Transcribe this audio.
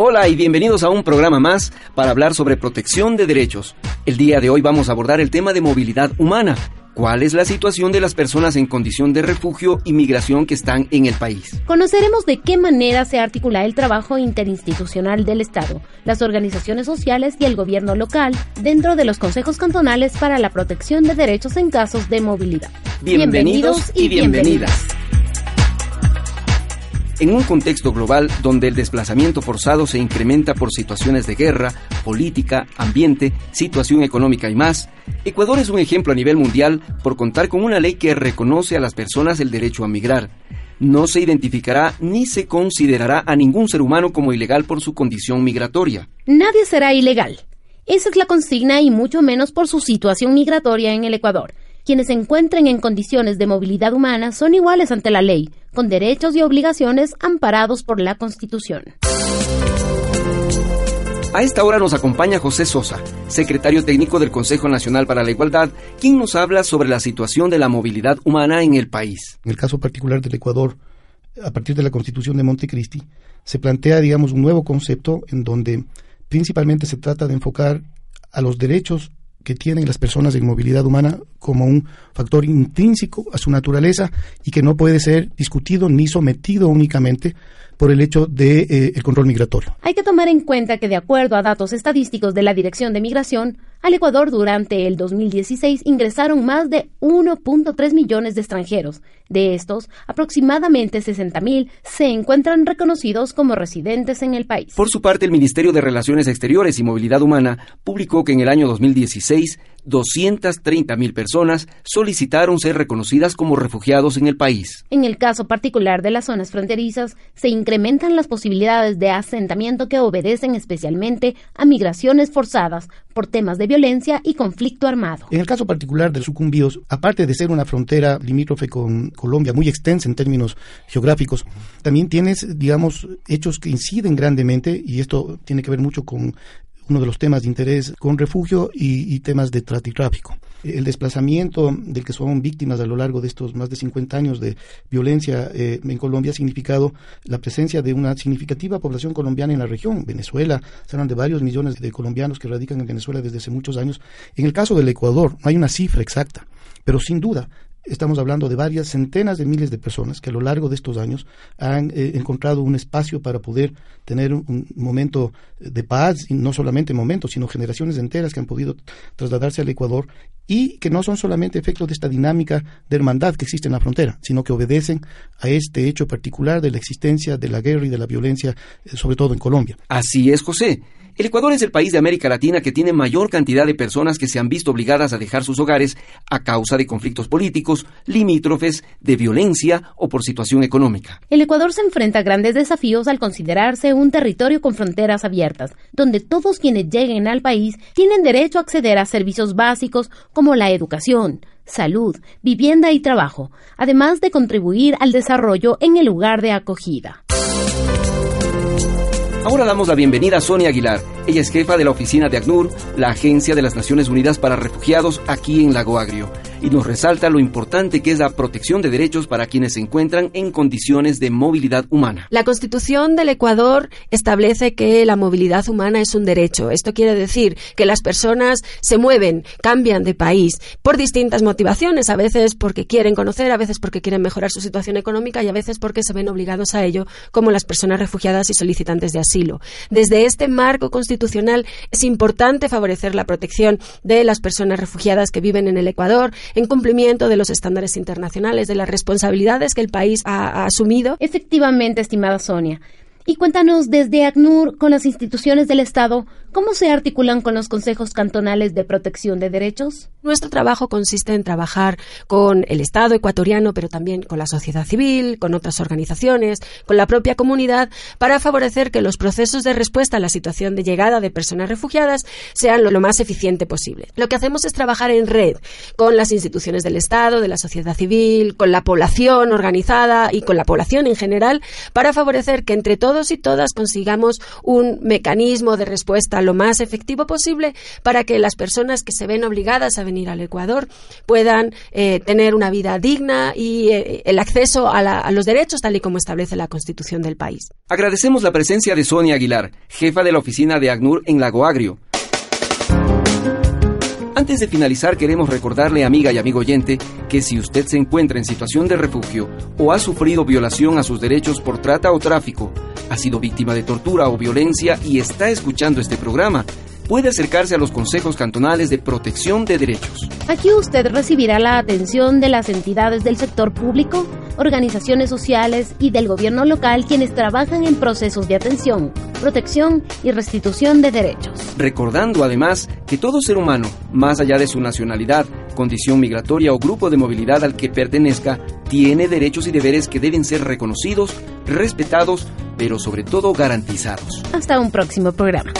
Hola y bienvenidos a un programa más para hablar sobre protección de derechos. El día de hoy vamos a abordar el tema de movilidad humana. ¿Cuál es la situación de las personas en condición de refugio y migración que están en el país? Conoceremos de qué manera se articula el trabajo interinstitucional del Estado, las organizaciones sociales y el gobierno local dentro de los consejos cantonales para la protección de derechos en casos de movilidad. Bienvenidos, y bienvenidas. En un contexto global donde el desplazamiento forzado se incrementa por situaciones de guerra, política, ambiente, situación económica y más, Ecuador es un ejemplo a nivel mundial por contar con una ley que reconoce a las personas el derecho a migrar. No se identificará ni se considerará a ningún ser humano como ilegal por su condición migratoria. Nadie será ilegal. Esa es la consigna y mucho menos por su situación migratoria en el Ecuador. Quienes se encuentren en condiciones de movilidad humana son iguales ante la ley, con derechos y obligaciones amparados por la Constitución. A esta hora nos acompaña José Sosa, secretario técnico del Consejo Nacional para la Igualdad, quien nos habla sobre la situación de la movilidad humana en el país. En el caso particular del Ecuador, a partir de la Constitución de Montecristi, se plantea, digamos, un nuevo concepto en donde principalmente se trata de enfocar a los derechos que tienen las personas en movilidad humana como un factor intrínseco a su naturaleza y que no puede ser discutido ni sometido únicamente por el hecho de eh, el control migratorio. Hay que tomar en cuenta que de acuerdo a datos estadísticos de la Dirección de Migración, al Ecuador durante el 2016 ingresaron más de 1.3 millones de extranjeros. De estos, aproximadamente 60.000 se encuentran reconocidos como residentes en el país. Por su parte, el Ministerio de Relaciones Exteriores y Movilidad Humana publicó que en el año 2016 230.000 personas solicitaron ser reconocidas como refugiados en el país. En el caso particular de las zonas fronterizas, se incrementan las posibilidades de asentamiento que obedecen especialmente a migraciones forzadas por temas de violencia y conflicto armado. En el caso particular de Sucumbíos, aparte de ser una frontera limítrofe con Colombia muy extensa en términos geográficos, también tienes, digamos, hechos que inciden grandemente, y esto tiene que ver mucho con uno de los temas de interés con refugio y, temas de tráfico. El desplazamiento del que son víctimas a lo largo de estos más de 50 años de violencia eh, en Colombia ha significado la presencia de una significativa población colombiana en la región. Venezuela, se hablan de varios millones de colombianos que radican en Venezuela desde hace muchos años. En el caso del Ecuador, no hay una cifra exacta, pero sin duda estamos hablando de varias centenas de miles de personas que a lo largo de estos años han eh, encontrado un espacio para poder tener un, momento de paz, y no solamente momentos, sino generaciones enteras que han podido trasladarse al Ecuador y que no son solamente efectos de esta dinámica de hermandad que existe en la frontera, sino que obedecen a este hecho particular de la existencia de la guerra y de la violencia, eh, sobre todo en Colombia. Así es, José. El Ecuador es el país de América Latina que tiene mayor cantidad de personas que se han visto obligadas a dejar sus hogares a causa de conflictos políticos, limítrofes, de violencia o por situación económica. El Ecuador se enfrenta a grandes desafíos al considerarse un territorio con fronteras abiertas, donde todos quienes lleguen al país tienen derecho a acceder a servicios básicos como la educación, salud, vivienda y trabajo, además de contribuir al desarrollo en el lugar de acogida. Ahora damos la bienvenida a Sonia Aguilar. Ella es jefa de la oficina de ACNUR, la Agencia de las Naciones Unidas para Refugiados aquí en Lago Agrio y nos resalta lo importante que es la protección de derechos para quienes se encuentran en condiciones de movilidad humana. La Constitución del Ecuador establece que la movilidad humana es un derecho. Esto quiere decir que las personas se mueven, cambian de país por distintas motivaciones, a veces porque quieren conocer, a veces porque quieren mejorar su situación económica y a veces porque se ven obligados a ello, como las personas refugiadas y solicitantes de asilo. Desde este marco constitucional es importante favorecer la protección de las personas refugiadas que viven en el Ecuador, en cumplimiento de los estándares internacionales, de las responsabilidades que el país ha, asumido. Efectivamente, estimada Sonia. Y cuéntanos desde ACNUR, con las instituciones del Estado, ¿Cómo se articulan con los consejos cantonales de protección de derechos? Nuestro trabajo consiste en trabajar con el Estado ecuatoriano, pero también con la sociedad civil, con otras organizaciones, con la propia comunidad, para favorecer que los procesos de respuesta a la situación de llegada de personas refugiadas sean lo, más eficiente posible. Lo que hacemos es trabajar en red con las instituciones del Estado, de la sociedad civil, con la población organizada y con la población en general, para favorecer que entre todos y todas consigamos un mecanismo de respuesta lo más efectivo posible para que las personas que se ven obligadas a venir al Ecuador puedan eh, tener una vida digna y eh, el acceso a, a los derechos tal y como establece la Constitución del país. Agradecemos la presencia de Sonia Aguilar, jefa de la oficina de ACNUR en Lago Agrio. Antes de finalizar, queremos recordarle, amiga y amigo oyente, que si usted se encuentra en situación de refugio o ha sufrido violación a sus derechos por trata o tráfico, ha sido víctima de tortura o violencia y está escuchando este programa, puede acercarse a los consejos cantonales de protección de derechos. Aquí usted recibirá la atención de las entidades del sector público, organizaciones sociales y del gobierno local quienes trabajan en procesos de atención, protección y restitución de derechos. Recordando además que todo ser humano, más allá de su nacionalidad, condición migratoria o grupo de movilidad al que pertenezca, tiene derechos y deberes que deben ser reconocidos, respetados, pero sobre todo garantizados. Hasta un próximo programa.